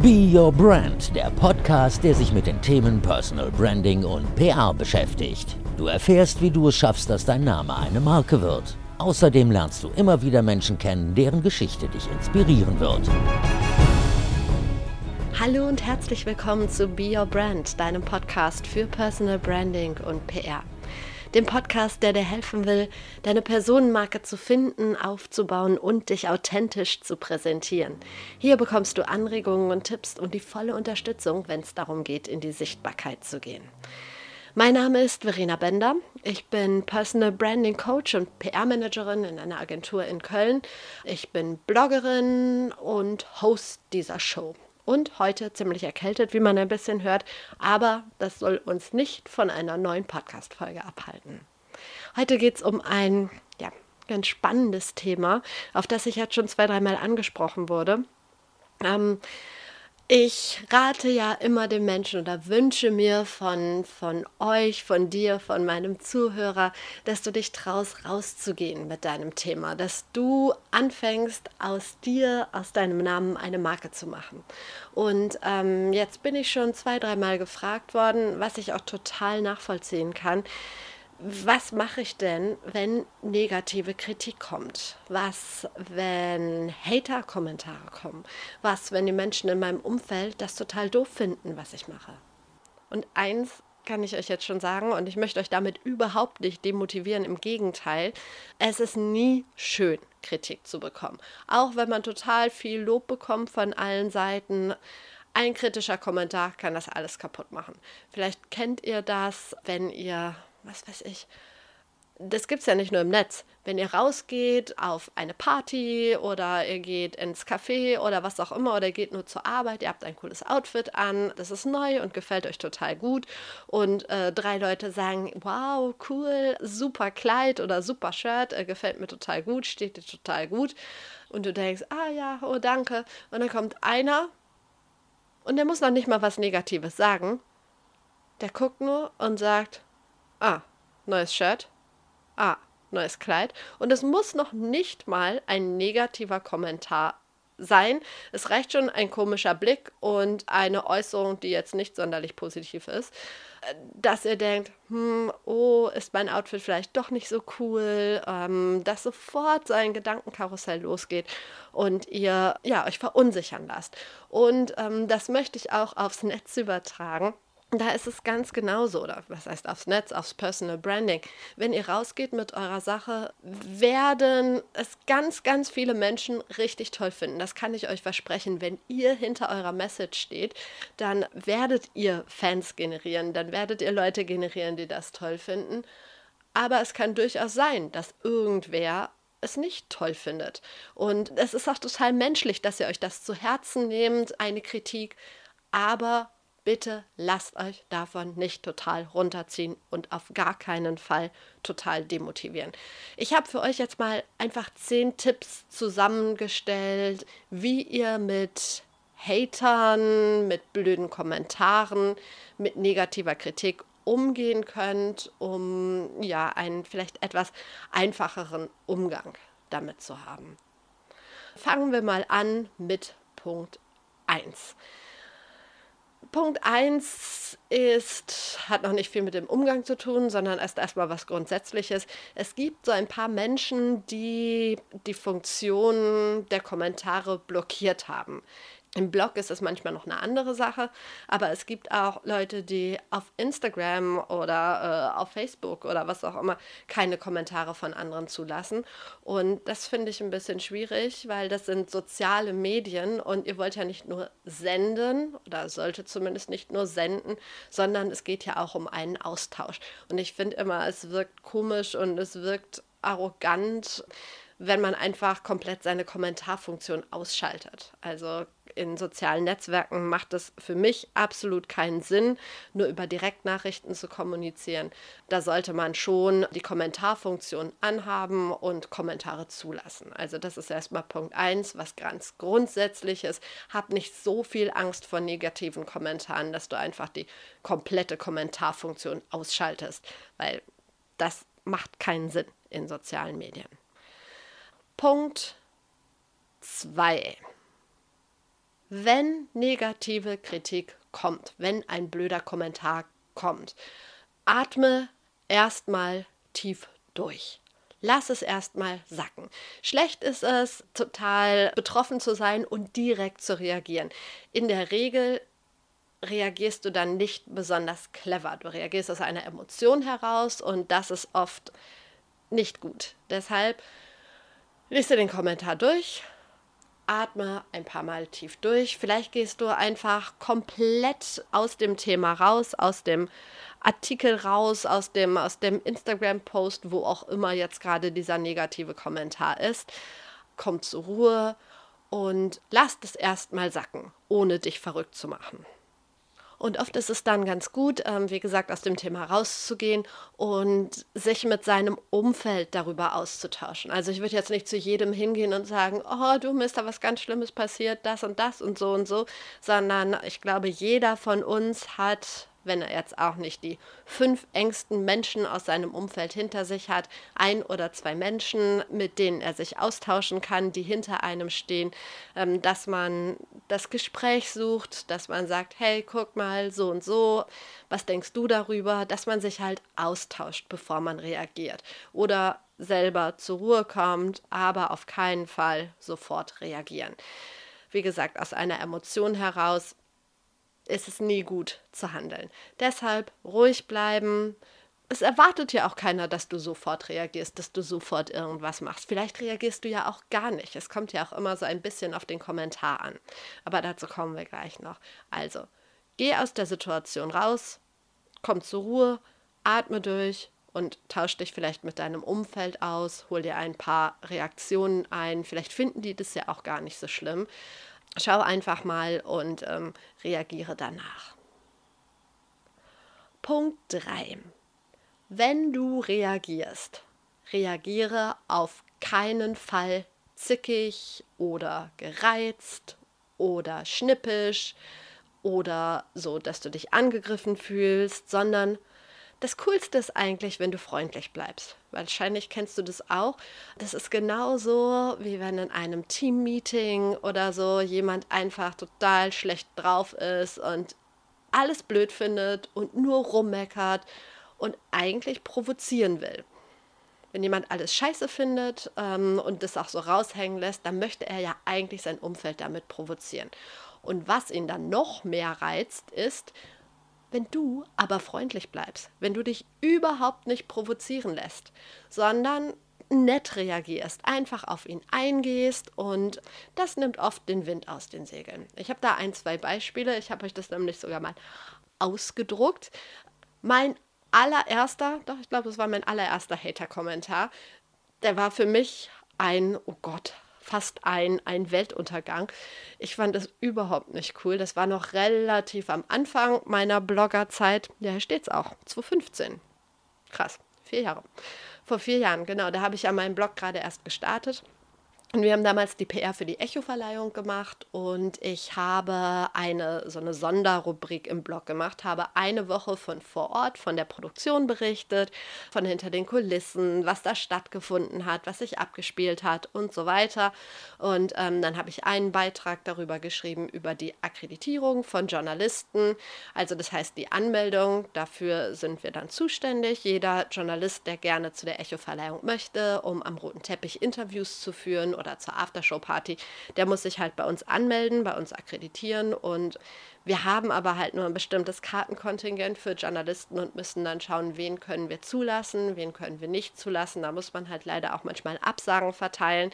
Be Your Brand, der Podcast, der sich mit den Themen Personal Branding und PR beschäftigt. Du erfährst, wie du es schaffst, dass dein Name eine Marke wird. Außerdem lernst du immer wieder Menschen kennen, deren Geschichte dich inspirieren wird. Hallo und herzlich willkommen zu Be Your Brand, deinem Podcast für Personal Branding und PR dem Podcast, der dir helfen will, deine Personenmarke zu finden, aufzubauen und dich authentisch zu präsentieren. Hier bekommst du Anregungen und Tipps und die volle Unterstützung, wenn es darum geht, in die Sichtbarkeit zu gehen. Mein Name ist Verena Bender. Ich bin Personal Branding Coach und PR-Managerin in einer Agentur in Köln. Ich bin Bloggerin und Host dieser Show und heute ziemlich erkältet, wie man ein bisschen hört, aber das soll uns nicht von einer neuen Podcast-Folge abhalten. Heute geht es um ein ja, ganz spannendes Thema, auf das ich jetzt schon zwei, dreimal angesprochen wurde. Ähm, ich rate ja immer den Menschen oder wünsche mir von, von euch, von dir, von meinem Zuhörer, dass du dich traust, rauszugehen mit deinem Thema, dass du anfängst, aus dir, aus deinem Namen eine Marke zu machen. Und ähm, jetzt bin ich schon zwei, dreimal gefragt worden, was ich auch total nachvollziehen kann was mache ich denn, wenn negative Kritik kommt? Was, wenn Hater-Kommentare kommen? Was, wenn die Menschen in meinem Umfeld das total doof finden, was ich mache? Und eins kann ich euch jetzt schon sagen, und ich möchte euch damit überhaupt nicht demotivieren, im Gegenteil, es ist nie schön, Kritik zu bekommen. Auch wenn man total viel Lob bekommt von allen Seiten, ein kritischer Kommentar kann das alles kaputt machen. Vielleicht kennt ihr das, wenn ihr was weiß ich. Das gibt es ja nicht nur im Netz. Wenn ihr rausgeht auf eine Party oder ihr geht ins Café oder was auch immer oder ihr geht nur zur Arbeit, ihr habt ein cooles Outfit an, das ist neu und gefällt euch total gut und äh, drei Leute sagen, wow, cool, super Kleid oder super Shirt, äh, gefällt mir total gut, steht dir total gut und du denkst, ah ja, oh danke und dann kommt einer und der muss noch nicht mal was Negatives sagen, der guckt nur und sagt, Ah, neues Shirt. Ah, neues Kleid. Und es muss noch nicht mal ein negativer Kommentar sein. Es reicht schon ein komischer Blick und eine Äußerung, die jetzt nicht sonderlich positiv ist, dass ihr denkt, hm, oh, ist mein Outfit vielleicht doch nicht so cool, ähm, dass sofort sein Gedankenkarussell losgeht und ihr ja euch verunsichern lasst. Und ähm, das möchte ich auch aufs Netz übertragen da ist es ganz genauso, oder was heißt aufs Netz, aufs Personal Branding. Wenn ihr rausgeht mit eurer Sache, werden es ganz, ganz viele Menschen richtig toll finden. Das kann ich euch versprechen. Wenn ihr hinter eurer Message steht, dann werdet ihr Fans generieren, dann werdet ihr Leute generieren, die das toll finden. Aber es kann durchaus sein, dass irgendwer es nicht toll findet. Und es ist auch total menschlich, dass ihr euch das zu Herzen nehmt, eine Kritik. Aber bitte lasst euch davon nicht total runterziehen und auf gar keinen Fall total demotivieren. Ich habe für euch jetzt mal einfach zehn Tipps zusammengestellt, wie ihr mit Hatern, mit blöden Kommentaren, mit negativer Kritik umgehen könnt, um ja einen vielleicht etwas einfacheren Umgang damit zu haben. Fangen wir mal an mit Punkt 1. Punkt 1 ist, hat noch nicht viel mit dem Umgang zu tun, sondern ist erstmal was Grundsätzliches. Es gibt so ein paar Menschen, die die Funktion der Kommentare blockiert haben. Im Blog ist es manchmal noch eine andere Sache, aber es gibt auch Leute, die auf Instagram oder äh, auf Facebook oder was auch immer keine Kommentare von anderen zulassen. Und das finde ich ein bisschen schwierig, weil das sind soziale Medien und ihr wollt ja nicht nur senden oder solltet zumindest nicht nur senden, sondern es geht ja auch um einen Austausch. Und ich finde immer, es wirkt komisch und es wirkt arrogant wenn man einfach komplett seine Kommentarfunktion ausschaltet. Also in sozialen Netzwerken macht es für mich absolut keinen Sinn, nur über Direktnachrichten zu kommunizieren. Da sollte man schon die Kommentarfunktion anhaben und Kommentare zulassen. Also das ist erstmal Punkt 1, was ganz grundsätzlich ist. Hab nicht so viel Angst vor negativen Kommentaren, dass du einfach die komplette Kommentarfunktion ausschaltest, weil das macht keinen Sinn in sozialen Medien. Punkt 2 wenn negative Kritik kommt, wenn ein blöder Kommentar kommt, atme erstmal tief durch. Lass es erstmal sacken. Schlecht ist es, total betroffen zu sein und direkt zu reagieren. In der Regel reagierst du dann nicht besonders clever. Du reagierst aus einer Emotion heraus und das ist oft nicht gut. Deshalb liest du den Kommentar durch, atme ein paar Mal tief durch. Vielleicht gehst du einfach komplett aus dem Thema raus, aus dem Artikel raus, aus dem, aus dem Instagram-Post, wo auch immer jetzt gerade dieser negative Kommentar ist. Komm zur Ruhe und lass das erstmal sacken, ohne dich verrückt zu machen. Und oft ist es dann ganz gut, ähm, wie gesagt, aus dem Thema rauszugehen und sich mit seinem Umfeld darüber auszutauschen. Also ich würde jetzt nicht zu jedem hingehen und sagen, oh, du, mir ist da was ganz Schlimmes passiert, das und das und so und so, sondern ich glaube, jeder von uns hat wenn er jetzt auch nicht die fünf engsten Menschen aus seinem Umfeld hinter sich hat, ein oder zwei Menschen, mit denen er sich austauschen kann, die hinter einem stehen, ähm, dass man das Gespräch sucht, dass man sagt, hey, guck mal, so und so, was denkst du darüber, dass man sich halt austauscht, bevor man reagiert oder selber zur Ruhe kommt, aber auf keinen Fall sofort reagieren. Wie gesagt, aus einer Emotion heraus ist es nie gut zu handeln. Deshalb ruhig bleiben. Es erwartet ja auch keiner, dass du sofort reagierst, dass du sofort irgendwas machst. Vielleicht reagierst du ja auch gar nicht. Es kommt ja auch immer so ein bisschen auf den Kommentar an. Aber dazu kommen wir gleich noch. Also, geh aus der Situation raus, komm zur Ruhe, atme durch und tausch dich vielleicht mit deinem Umfeld aus, hol dir ein paar Reaktionen ein. Vielleicht finden die das ja auch gar nicht so schlimm. Schau einfach mal und ähm, reagiere danach. Punkt 3. Wenn du reagierst, reagiere auf keinen Fall zickig oder gereizt oder schnippisch oder so, dass du dich angegriffen fühlst, sondern das Coolste ist eigentlich, wenn du freundlich bleibst. Wahrscheinlich kennst du das auch. Das ist genauso, wie wenn in einem Teammeeting oder so jemand einfach total schlecht drauf ist und alles blöd findet und nur rummeckert und eigentlich provozieren will. Wenn jemand alles scheiße findet ähm, und das auch so raushängen lässt, dann möchte er ja eigentlich sein Umfeld damit provozieren. Und was ihn dann noch mehr reizt, ist, wenn du aber freundlich bleibst, wenn du dich überhaupt nicht provozieren lässt, sondern nett reagierst, einfach auf ihn eingehst und das nimmt oft den Wind aus den Segeln. Ich habe da ein, zwei Beispiele, ich habe euch das nämlich sogar mal ausgedruckt. Mein allererster, doch ich glaube, das war mein allererster Hater-Kommentar, der war für mich ein, oh Gott, fast ein, ein Weltuntergang. Ich fand es überhaupt nicht cool. Das war noch relativ am Anfang meiner Bloggerzeit. Ja, hier steht es auch. 2015. Krass. Vier Jahre. Vor vier Jahren, genau. Da habe ich ja meinen Blog gerade erst gestartet. Und wir haben damals die PR für die Echo-Verleihung gemacht und ich habe eine so eine Sonderrubrik im Blog gemacht, habe eine Woche von vor Ort, von der Produktion berichtet, von hinter den Kulissen, was da stattgefunden hat, was sich abgespielt hat und so weiter. Und ähm, dann habe ich einen Beitrag darüber geschrieben, über die Akkreditierung von Journalisten. Also das heißt die Anmeldung, dafür sind wir dann zuständig. Jeder Journalist, der gerne zu der Echo-Verleihung möchte, um am roten Teppich Interviews zu führen oder zur Aftershow-Party, der muss sich halt bei uns anmelden, bei uns akkreditieren und wir haben aber halt nur ein bestimmtes Kartenkontingent für Journalisten und müssen dann schauen, wen können wir zulassen, wen können wir nicht zulassen. Da muss man halt leider auch manchmal Absagen verteilen.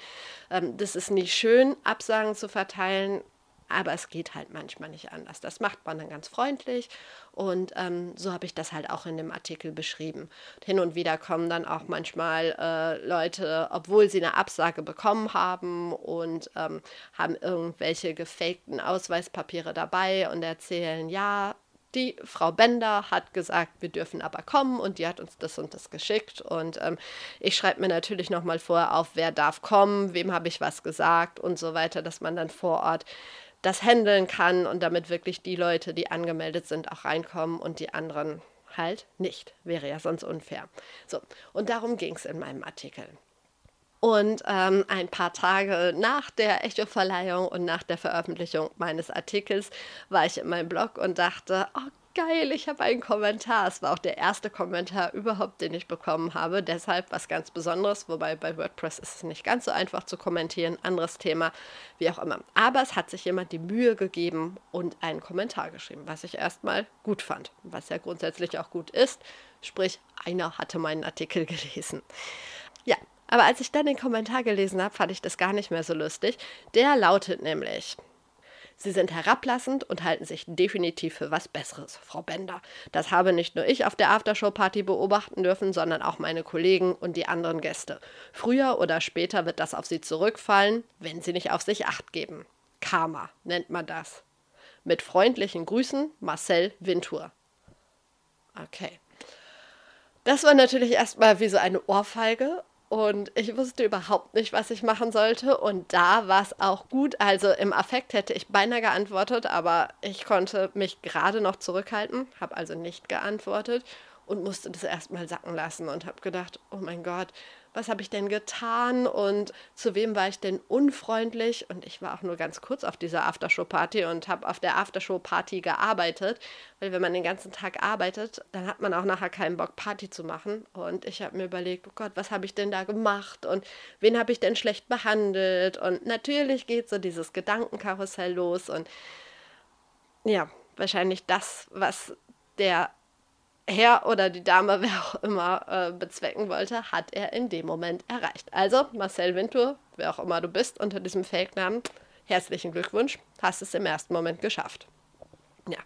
Ähm, das ist nicht schön, Absagen zu verteilen, aber es geht halt manchmal nicht anders. Das macht man dann ganz freundlich und ähm, so habe ich das halt auch in dem Artikel beschrieben. Hin und wieder kommen dann auch manchmal äh, Leute, obwohl sie eine Absage bekommen haben und ähm, haben irgendwelche gefakten Ausweispapiere dabei und erzählen, ja, die Frau Bender hat gesagt, wir dürfen aber kommen und die hat uns das und das geschickt. Und ähm, ich schreibe mir natürlich nochmal vorher auf, wer darf kommen, wem habe ich was gesagt und so weiter, dass man dann vor Ort das handeln kann und damit wirklich die Leute, die angemeldet sind, auch reinkommen und die anderen halt nicht. Wäre ja sonst unfair. So, und darum ging es in meinem Artikel. Und ähm, ein paar Tage nach der Echo-Verleihung und nach der Veröffentlichung meines Artikels war ich in meinem Blog und dachte, oh geil, ich habe einen Kommentar. Es war auch der erste Kommentar überhaupt, den ich bekommen habe. Deshalb was ganz Besonderes, wobei bei WordPress ist es nicht ganz so einfach zu kommentieren. Anderes Thema, wie auch immer. Aber es hat sich jemand die Mühe gegeben und einen Kommentar geschrieben, was ich erstmal gut fand. Was ja grundsätzlich auch gut ist. Sprich, einer hatte meinen Artikel gelesen. Ja, aber als ich dann den Kommentar gelesen habe, fand ich das gar nicht mehr so lustig. Der lautet nämlich, Sie sind herablassend und halten sich definitiv für was Besseres, Frau Bender. Das habe nicht nur ich auf der Aftershow-Party beobachten dürfen, sondern auch meine Kollegen und die anderen Gäste. Früher oder später wird das auf Sie zurückfallen, wenn Sie nicht auf sich acht geben. Karma nennt man das. Mit freundlichen Grüßen, Marcel Wintour. Okay. Das war natürlich erstmal wie so eine Ohrfeige und ich wusste überhaupt nicht, was ich machen sollte. Und da war es auch gut. Also im Affekt hätte ich beinahe geantwortet, aber ich konnte mich gerade noch zurückhalten, habe also nicht geantwortet und musste das erstmal sacken lassen und habe gedacht, oh mein Gott, was habe ich denn getan und zu wem war ich denn unfreundlich? Und ich war auch nur ganz kurz auf dieser Aftershow-Party und habe auf der Aftershow-Party gearbeitet, weil wenn man den ganzen Tag arbeitet, dann hat man auch nachher keinen Bock, Party zu machen. Und ich habe mir überlegt, oh Gott, was habe ich denn da gemacht und wen habe ich denn schlecht behandelt? Und natürlich geht so dieses Gedankenkarussell los und ja, wahrscheinlich das, was der Herr oder die Dame, wer auch immer, äh, bezwecken wollte, hat er in dem Moment erreicht. Also, Marcel Wintour, wer auch immer du bist, unter diesem Fake-Namen, herzlichen Glückwunsch, hast es im ersten Moment geschafft. Ja.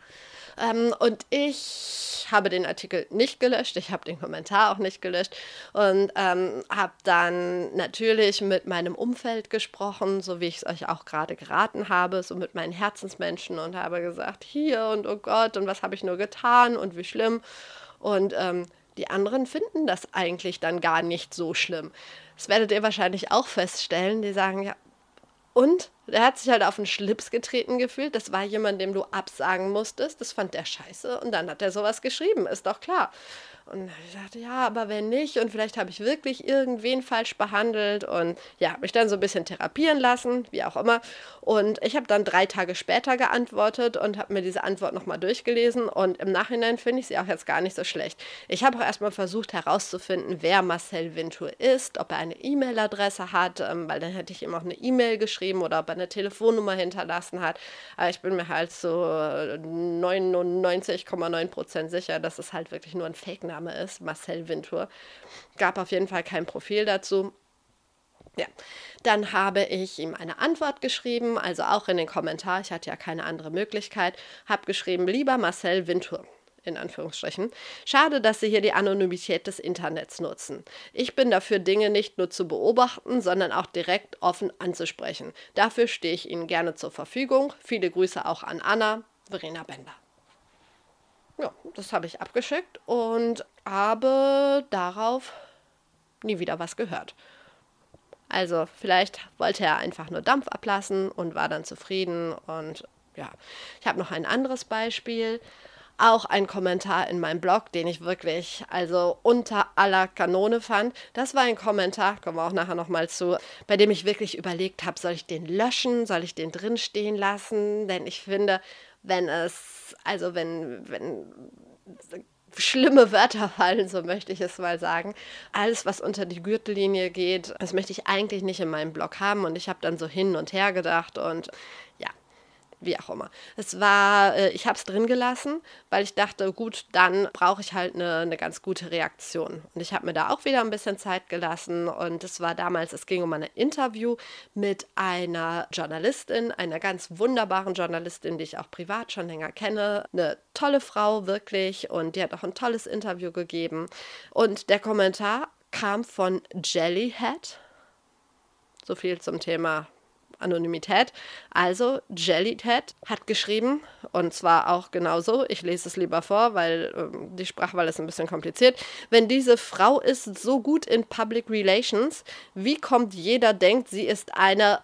Ähm, und ich habe den Artikel nicht gelöscht, ich habe den Kommentar auch nicht gelöscht und ähm, habe dann natürlich mit meinem Umfeld gesprochen, so wie ich es euch auch gerade geraten habe, so mit meinen Herzensmenschen und habe gesagt, hier und oh Gott und was habe ich nur getan und wie schlimm. Und ähm, die anderen finden das eigentlich dann gar nicht so schlimm. Das werdet ihr wahrscheinlich auch feststellen. Die sagen, ja, und der hat sich halt auf den Schlips getreten gefühlt. Das war jemand, dem du absagen musstest. Das fand der scheiße. Und dann hat er sowas geschrieben, ist doch klar. Und ich dachte, ja, aber wenn nicht und vielleicht habe ich wirklich irgendwen falsch behandelt und ja, mich dann so ein bisschen therapieren lassen, wie auch immer. Und ich habe dann drei Tage später geantwortet und habe mir diese Antwort nochmal durchgelesen und im Nachhinein finde ich sie auch jetzt gar nicht so schlecht. Ich habe auch erstmal versucht herauszufinden, wer Marcel Vintour ist, ob er eine E-Mail-Adresse hat, ähm, weil dann hätte ich ihm auch eine E-Mail geschrieben oder ob er eine Telefonnummer hinterlassen hat. Aber ich bin mir halt so 99,9% sicher, dass es halt wirklich nur ein Fake-Name Name ist, Marcel Wintour. Gab auf jeden Fall kein Profil dazu. Ja, dann habe ich ihm eine Antwort geschrieben, also auch in den Kommentar, ich hatte ja keine andere Möglichkeit, habe geschrieben, lieber Marcel Wintour, in Anführungsstrichen. Schade, dass Sie hier die Anonymität des Internets nutzen. Ich bin dafür, Dinge nicht nur zu beobachten, sondern auch direkt offen anzusprechen. Dafür stehe ich Ihnen gerne zur Verfügung. Viele Grüße auch an Anna, Verena Bender. Ja, das habe ich abgeschickt und habe darauf nie wieder was gehört. Also vielleicht wollte er einfach nur Dampf ablassen und war dann zufrieden. Und ja, ich habe noch ein anderes Beispiel. Auch ein Kommentar in meinem Blog, den ich wirklich also unter aller Kanone fand. Das war ein Kommentar, kommen wir auch nachher nochmal zu, bei dem ich wirklich überlegt habe, soll ich den löschen, soll ich den drin stehen lassen? Denn ich finde, wenn es, also wenn, wenn schlimme Wörter fallen, so möchte ich es mal sagen. Alles, was unter die Gürtellinie geht, das möchte ich eigentlich nicht in meinem Blog haben. Und ich habe dann so hin und her gedacht und wie auch immer. Es war, äh, ich habe es drin gelassen, weil ich dachte, gut, dann brauche ich halt eine, eine ganz gute Reaktion. Und ich habe mir da auch wieder ein bisschen Zeit gelassen. Und es war damals, es ging um ein Interview mit einer Journalistin, einer ganz wunderbaren Journalistin, die ich auch privat schon länger kenne. Eine tolle Frau, wirklich. Und die hat auch ein tolles Interview gegeben. Und der Kommentar kam von Jellyhead. So viel zum Thema Anonymität. Also Jellyhead hat geschrieben, und zwar auch genauso, ich lese es lieber vor, weil ähm, die Sprachwahl ist ein bisschen kompliziert. Wenn diese Frau ist so gut in Public Relations, wie kommt jeder denkt, sie ist eine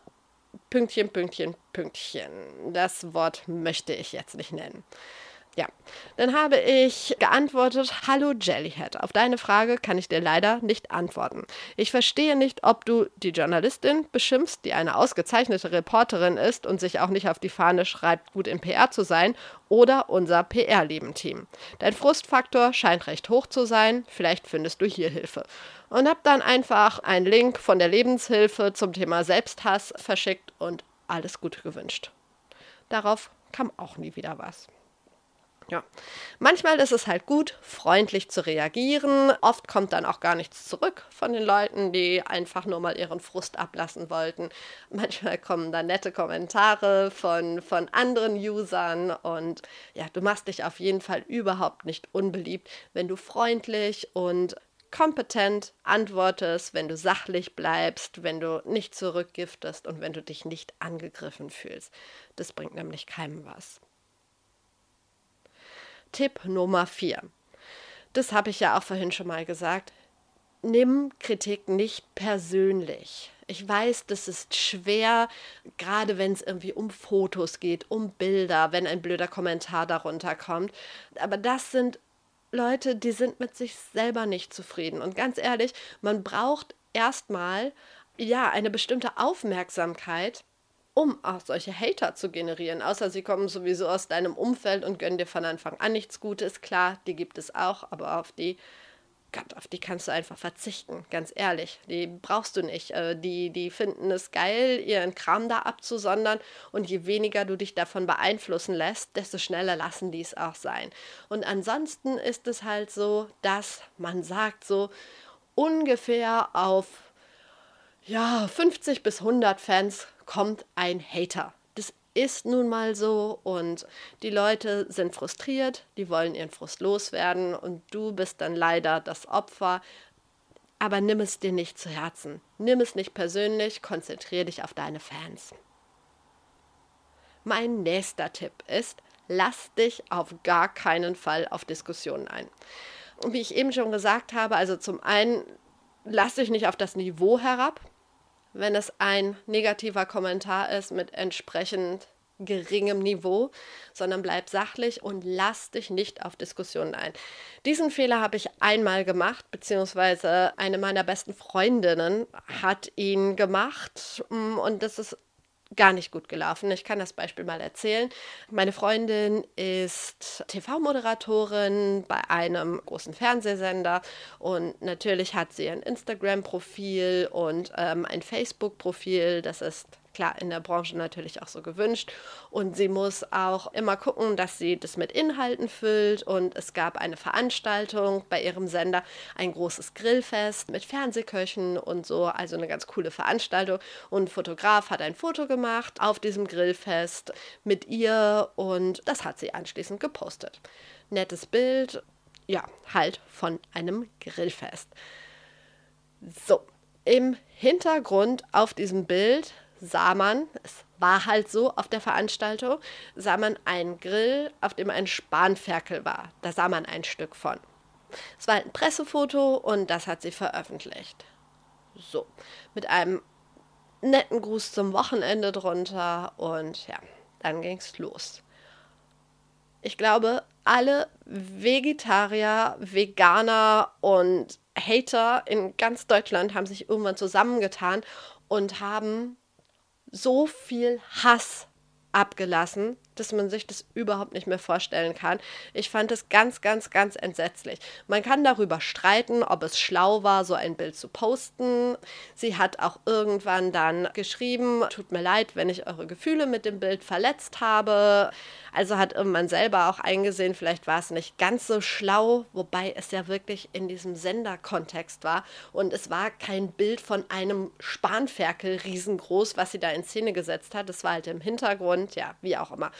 Pünktchen, Pünktchen, Pünktchen. Das Wort möchte ich jetzt nicht nennen. Ja, dann habe ich geantwortet, hallo Jellyhead. Auf deine Frage kann ich dir leider nicht antworten. Ich verstehe nicht, ob du die Journalistin beschimpfst, die eine ausgezeichnete Reporterin ist und sich auch nicht auf die Fahne schreibt, gut im PR zu sein, oder unser PR-Leben-Team. Dein Frustfaktor scheint recht hoch zu sein, vielleicht findest du hier Hilfe. Und hab dann einfach einen Link von der Lebenshilfe zum Thema Selbsthass verschickt und alles Gute gewünscht. Darauf kam auch nie wieder was. Ja, manchmal ist es halt gut, freundlich zu reagieren. Oft kommt dann auch gar nichts zurück von den Leuten, die einfach nur mal ihren Frust ablassen wollten. Manchmal kommen dann nette Kommentare von, von anderen Usern und ja, du machst dich auf jeden Fall überhaupt nicht unbeliebt, wenn du freundlich und kompetent antwortest, wenn du sachlich bleibst, wenn du nicht zurückgiftest und wenn du dich nicht angegriffen fühlst. Das bringt nämlich keinem was. Tipp Nummer 4. Das habe ich ja auch vorhin schon mal gesagt. Nimm Kritik nicht persönlich. Ich weiß, das ist schwer, gerade wenn es irgendwie um Fotos geht, um Bilder, wenn ein blöder Kommentar darunter kommt. Aber das sind Leute, die sind mit sich selber nicht zufrieden. Und ganz ehrlich, man braucht erstmal ja eine bestimmte Aufmerksamkeit, um auch solche Hater zu generieren. Außer sie kommen sowieso aus deinem Umfeld und gönnen dir von Anfang an nichts Gutes. Klar, die gibt es auch, aber auf die, Gott, auf die kannst du einfach verzichten, ganz ehrlich. Die brauchst du nicht. Äh, die, die finden es geil, ihren Kram da abzusondern und je weniger du dich davon beeinflussen lässt, desto schneller lassen die es auch sein. Und ansonsten ist es halt so, dass man sagt so ungefähr auf ja, 50 bis 100 Fans kommt ein Hater. Das ist nun mal so und die Leute sind frustriert, die wollen ihren Frust loswerden und du bist dann leider das Opfer. Aber nimm es dir nicht zu Herzen. Nimm es nicht persönlich, konzentriere dich auf deine Fans. Mein nächster Tipp ist, lass dich auf gar keinen Fall auf Diskussionen ein. Und wie ich eben schon gesagt habe, also zum einen, lass dich nicht auf das Niveau herab, wenn es ein negativer Kommentar ist mit entsprechend geringem Niveau, sondern bleib sachlich und lass dich nicht auf Diskussionen ein. Diesen Fehler habe ich einmal gemacht, beziehungsweise eine meiner besten Freundinnen hat ihn gemacht mm, und das ist gar nicht gut gelaufen. Ich kann das Beispiel mal erzählen. Meine Freundin ist TV-Moderatorin bei einem großen Fernsehsender und natürlich hat sie ein Instagram-Profil und ähm, ein Facebook-Profil. Das ist klar in der Branche natürlich auch so gewünscht. Und sie muss auch immer gucken, dass sie das mit Inhalten füllt. Und es gab eine Veranstaltung bei ihrem Sender, ein großes Grillfest mit Fernsehköchen und so. Also eine ganz coole Veranstaltung. Und ein Fotograf hat ein Foto gemacht auf diesem Grillfest mit ihr und das hat sie anschließend gepostet. Nettes Bild, ja, halt von einem Grillfest. So, im Hintergrund auf diesem Bild sah man, es war halt so auf der Veranstaltung, sah man einen Grill, auf dem ein Spanferkel war. Da sah man ein Stück von. Es war ein Pressefoto und das hat sie veröffentlicht. So, mit einem netten Gruß zum Wochenende drunter und ja, dann ging es los. Ich glaube, alle Vegetarier, Veganer und Hater in ganz Deutschland haben sich irgendwann zusammengetan und haben so viel Hass abgelassen, dass man sich das überhaupt nicht mehr vorstellen kann. Ich fand es ganz, ganz, ganz entsetzlich. Man kann darüber streiten, ob es schlau war, so ein Bild zu posten. Sie hat auch irgendwann dann geschrieben, tut mir leid, wenn ich eure Gefühle mit dem Bild verletzt habe. Also hat man selber auch eingesehen, vielleicht war es nicht ganz so schlau, wobei es ja wirklich in diesem Senderkontext war. Und es war kein Bild von einem Spanferkel riesengroß, was sie da in Szene gesetzt hat. Das war halt im Hintergrund, ja, wie auch immer.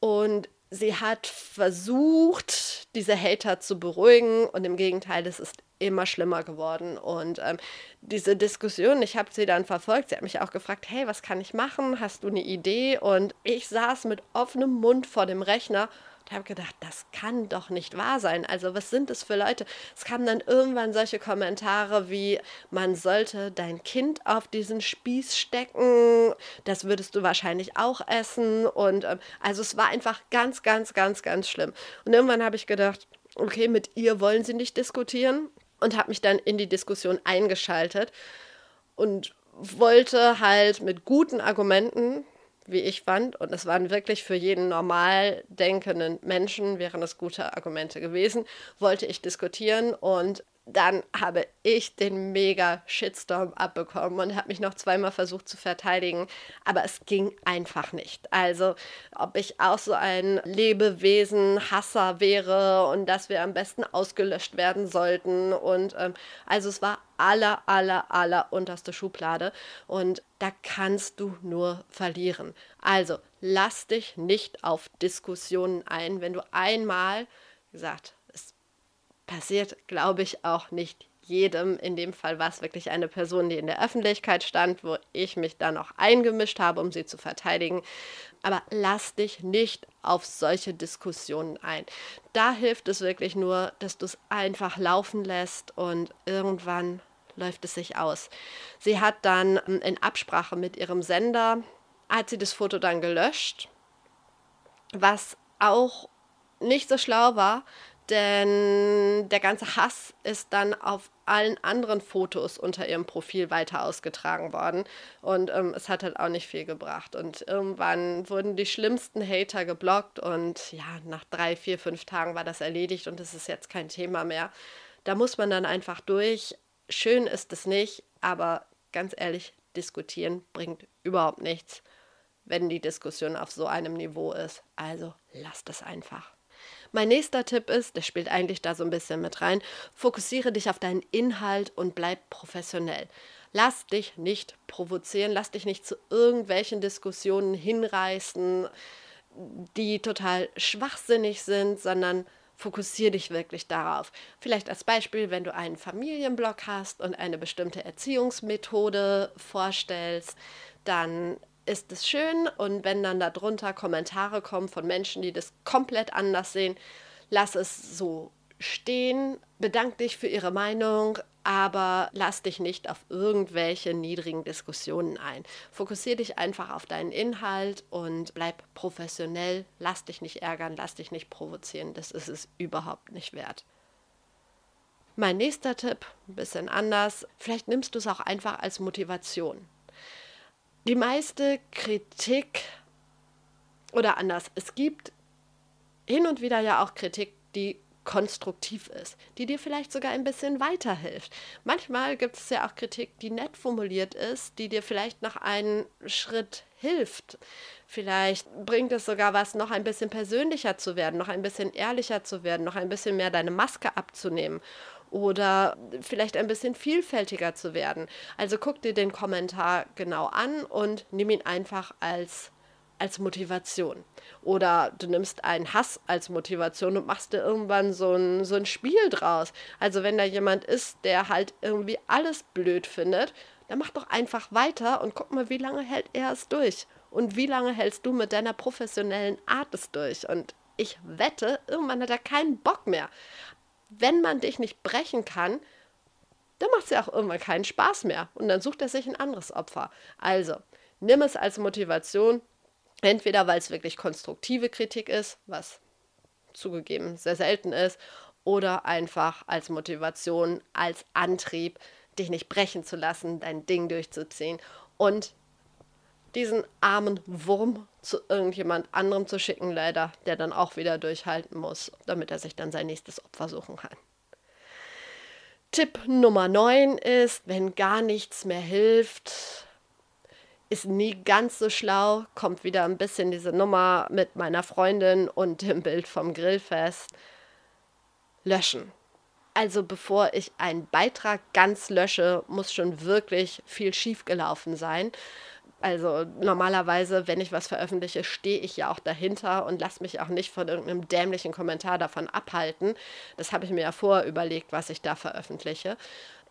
Und sie hat versucht, diese Hater zu beruhigen und im Gegenteil, es ist immer schlimmer geworden. Und ähm, diese Diskussion, ich habe sie dann verfolgt, sie hat mich auch gefragt, hey, was kann ich machen? Hast du eine Idee? Und ich saß mit offenem Mund vor dem Rechner Ich habe gedacht, das kann doch nicht wahr sein. Also was sind das für Leute? Es kamen dann irgendwann solche Kommentare wie, man sollte dein Kind auf diesen Spieß stecken, das würdest du wahrscheinlich auch essen. Und ähm, also es war einfach ganz, ganz, ganz, ganz schlimm. Und irgendwann habe ich gedacht, okay, mit ihr wollen sie nicht diskutieren und habe mich dann in die Diskussion eingeschaltet und wollte halt mit guten Argumenten wie ich fand. Und es waren wirklich für jeden normal denkenden Menschen, wären es gute Argumente gewesen, wollte ich diskutieren und dann habe ich den mega Shitstorm abbekommen und habe mich noch zweimal versucht zu verteidigen, aber es ging einfach nicht. Also, ob ich auch so ein Lebewesen-Hasser wäre und dass wir am besten ausgelöscht werden sollten und ähm, also es war aller, aller, aller unterste Schublade und da kannst du nur verlieren. Also, lass dich nicht auf Diskussionen ein, wenn du einmal gesagt passiert, glaube ich, auch nicht jedem. In dem Fall war es wirklich eine Person, die in der Öffentlichkeit stand, wo ich mich dann auch eingemischt habe, um sie zu verteidigen. Aber lass dich nicht auf solche Diskussionen ein. Da hilft es wirklich nur, dass du es einfach laufen lässt und irgendwann läuft es sich aus. Sie hat dann ähm, in Absprache mit ihrem Sender, hat sie das Foto dann gelöscht, was auch nicht so schlau war, denn der ganze Hass ist dann auf allen anderen Fotos unter ihrem Profil weiter ausgetragen worden und ähm, es hat halt auch nicht viel gebracht. Und irgendwann wurden die schlimmsten Hater geblockt und ja, nach drei, vier, fünf Tagen war das erledigt und es ist jetzt kein Thema mehr. Da muss man dann einfach durch. Schön ist es nicht, aber ganz ehrlich, diskutieren bringt überhaupt nichts, wenn die Diskussion auf so einem Niveau ist. Also lasst es einfach. Mein nächster Tipp ist, der spielt eigentlich da so ein bisschen mit rein, fokussiere dich auf deinen Inhalt und bleib professionell. Lass dich nicht provozieren, lass dich nicht zu irgendwelchen Diskussionen hinreißen, die total schwachsinnig sind, sondern fokussiere dich wirklich darauf. Vielleicht als Beispiel, wenn du einen Familienblog hast und eine bestimmte Erziehungsmethode vorstellst, dann ist es schön. Und wenn dann darunter Kommentare kommen von Menschen, die das komplett anders sehen, lass es so stehen, bedank dich für ihre Meinung, aber lass dich nicht auf irgendwelche niedrigen Diskussionen ein. Fokussiere dich einfach auf deinen Inhalt und bleib professionell, lass dich nicht ärgern, lass dich nicht provozieren, das ist es überhaupt nicht wert. Mein nächster Tipp, ein bisschen anders, vielleicht nimmst du es auch einfach als Motivation die meiste Kritik oder anders, es gibt hin und wieder ja auch Kritik, die konstruktiv ist, die dir vielleicht sogar ein bisschen weiterhilft. Manchmal gibt es ja auch Kritik, die nett formuliert ist, die dir vielleicht noch einen Schritt hilft. Vielleicht bringt es sogar was, noch ein bisschen persönlicher zu werden, noch ein bisschen ehrlicher zu werden, noch ein bisschen mehr deine Maske abzunehmen oder vielleicht ein bisschen vielfältiger zu werden. Also guck dir den Kommentar genau an und nimm ihn einfach als als Motivation. Oder du nimmst einen Hass als Motivation und machst dir irgendwann so ein, so ein Spiel draus. Also wenn da jemand ist, der halt irgendwie alles blöd findet, dann mach doch einfach weiter und guck mal, wie lange hält er es durch. Und wie lange hältst du mit deiner professionellen Art es durch? Und ich wette, irgendwann hat er keinen Bock mehr wenn man dich nicht brechen kann, dann macht es ja auch irgendwann keinen Spaß mehr. Und dann sucht er sich ein anderes Opfer. Also, nimm es als Motivation, entweder weil es wirklich konstruktive Kritik ist, was zugegeben sehr selten ist, oder einfach als Motivation, als Antrieb, dich nicht brechen zu lassen, dein Ding durchzuziehen und diesen armen Wurm zu irgendjemand anderem zu schicken, leider, der dann auch wieder durchhalten muss, damit er sich dann sein nächstes Opfer suchen kann. Tipp Nummer 9 ist, wenn gar nichts mehr hilft, ist nie ganz so schlau, kommt wieder ein bisschen diese Nummer mit meiner Freundin und dem Bild vom Grillfest. Löschen. Also bevor ich einen Beitrag ganz lösche, muss schon wirklich viel schiefgelaufen sein. Also normalerweise, wenn ich was veröffentliche, stehe ich ja auch dahinter und lasse mich auch nicht von irgendeinem dämlichen Kommentar davon abhalten. Das habe ich mir ja vorher überlegt, was ich da veröffentliche.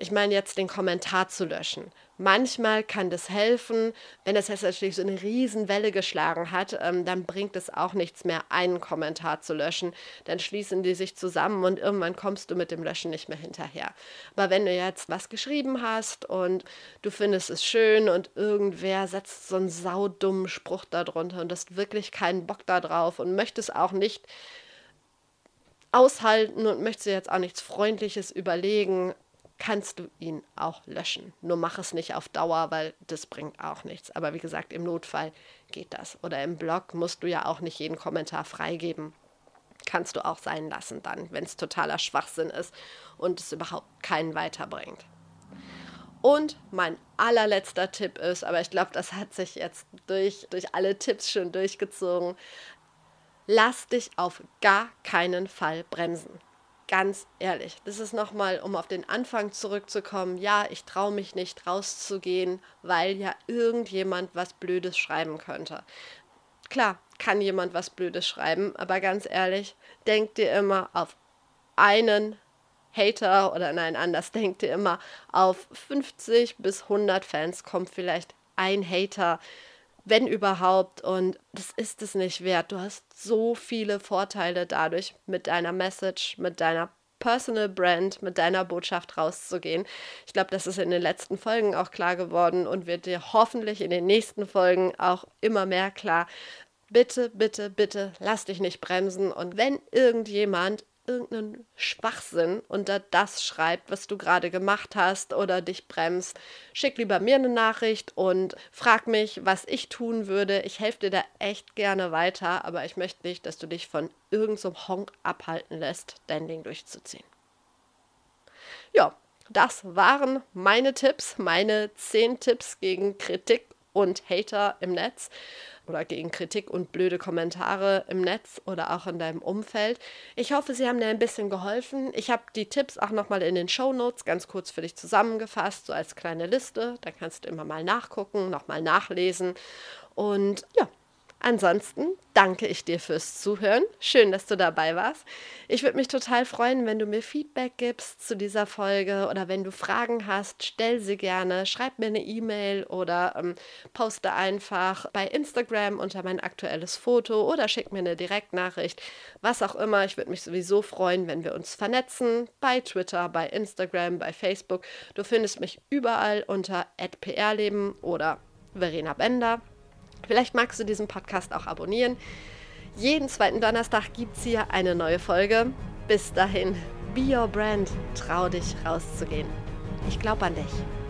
Ich meine jetzt den Kommentar zu löschen. Manchmal kann das helfen. Wenn es jetzt natürlich so eine Riesenwelle geschlagen hat, ähm, dann bringt es auch nichts mehr, einen Kommentar zu löschen. Dann schließen die sich zusammen und irgendwann kommst du mit dem Löschen nicht mehr hinterher. Aber wenn du jetzt was geschrieben hast und du findest es schön und irgendwer setzt so einen saudummen Spruch darunter und hast wirklich keinen Bock darauf und möchtest auch nicht aushalten und möchtest jetzt auch nichts Freundliches überlegen, kannst du ihn auch löschen. Nur mach es nicht auf Dauer, weil das bringt auch nichts. Aber wie gesagt, im Notfall geht das. Oder im Blog musst du ja auch nicht jeden Kommentar freigeben. Kannst du auch sein lassen dann, wenn es totaler Schwachsinn ist und es überhaupt keinen weiterbringt. Und mein allerletzter Tipp ist, aber ich glaube, das hat sich jetzt durch, durch alle Tipps schon durchgezogen, lass dich auf gar keinen Fall bremsen ganz ehrlich, das ist nochmal, um auf den Anfang zurückzukommen, ja, ich traue mich nicht rauszugehen, weil ja irgendjemand was Blödes schreiben könnte. Klar, kann jemand was Blödes schreiben, aber ganz ehrlich, denk dir immer auf einen Hater oder nein, anders, denk dir immer auf 50 bis 100 Fans kommt vielleicht ein Hater wenn überhaupt. Und das ist es nicht wert. Du hast so viele Vorteile dadurch, mit deiner Message, mit deiner Personal Brand, mit deiner Botschaft rauszugehen. Ich glaube, das ist in den letzten Folgen auch klar geworden und wird dir hoffentlich in den nächsten Folgen auch immer mehr klar. Bitte, bitte, bitte, lass dich nicht bremsen. Und wenn irgendjemand irgendeinen Schwachsinn unter das schreibt, was du gerade gemacht hast oder dich bremst, schick lieber mir eine Nachricht und frag mich, was ich tun würde. Ich helfe dir da echt gerne weiter, aber ich möchte nicht, dass du dich von irgendeinem so Honk abhalten lässt, dein Ding durchzuziehen. Ja, das waren meine Tipps, meine 10 Tipps gegen Kritik und Hater im Netz oder gegen Kritik und blöde Kommentare im Netz oder auch in deinem Umfeld. Ich hoffe, sie haben dir ein bisschen geholfen. Ich habe die Tipps auch nochmal in den Show Notes ganz kurz für dich zusammengefasst, so als kleine Liste. Da kannst du immer mal nachgucken, nochmal nachlesen. Und ja, Ansonsten danke ich dir fürs Zuhören. Schön, dass du dabei warst. Ich würde mich total freuen, wenn du mir Feedback gibst zu dieser Folge oder wenn du Fragen hast, stell sie gerne. Schreib mir eine E-Mail oder ähm, poste einfach bei Instagram unter mein aktuelles Foto oder schick mir eine Direktnachricht. Was auch immer. Ich würde mich sowieso freuen, wenn wir uns vernetzen. Bei Twitter, bei Instagram, bei Facebook. Du findest mich überall unter @prleben oder Verena Bender. Vielleicht magst du diesen Podcast auch abonnieren. Jeden zweiten Donnerstag gibt es hier eine neue Folge. Bis dahin, be your brand, trau dich rauszugehen. Ich glaube an dich.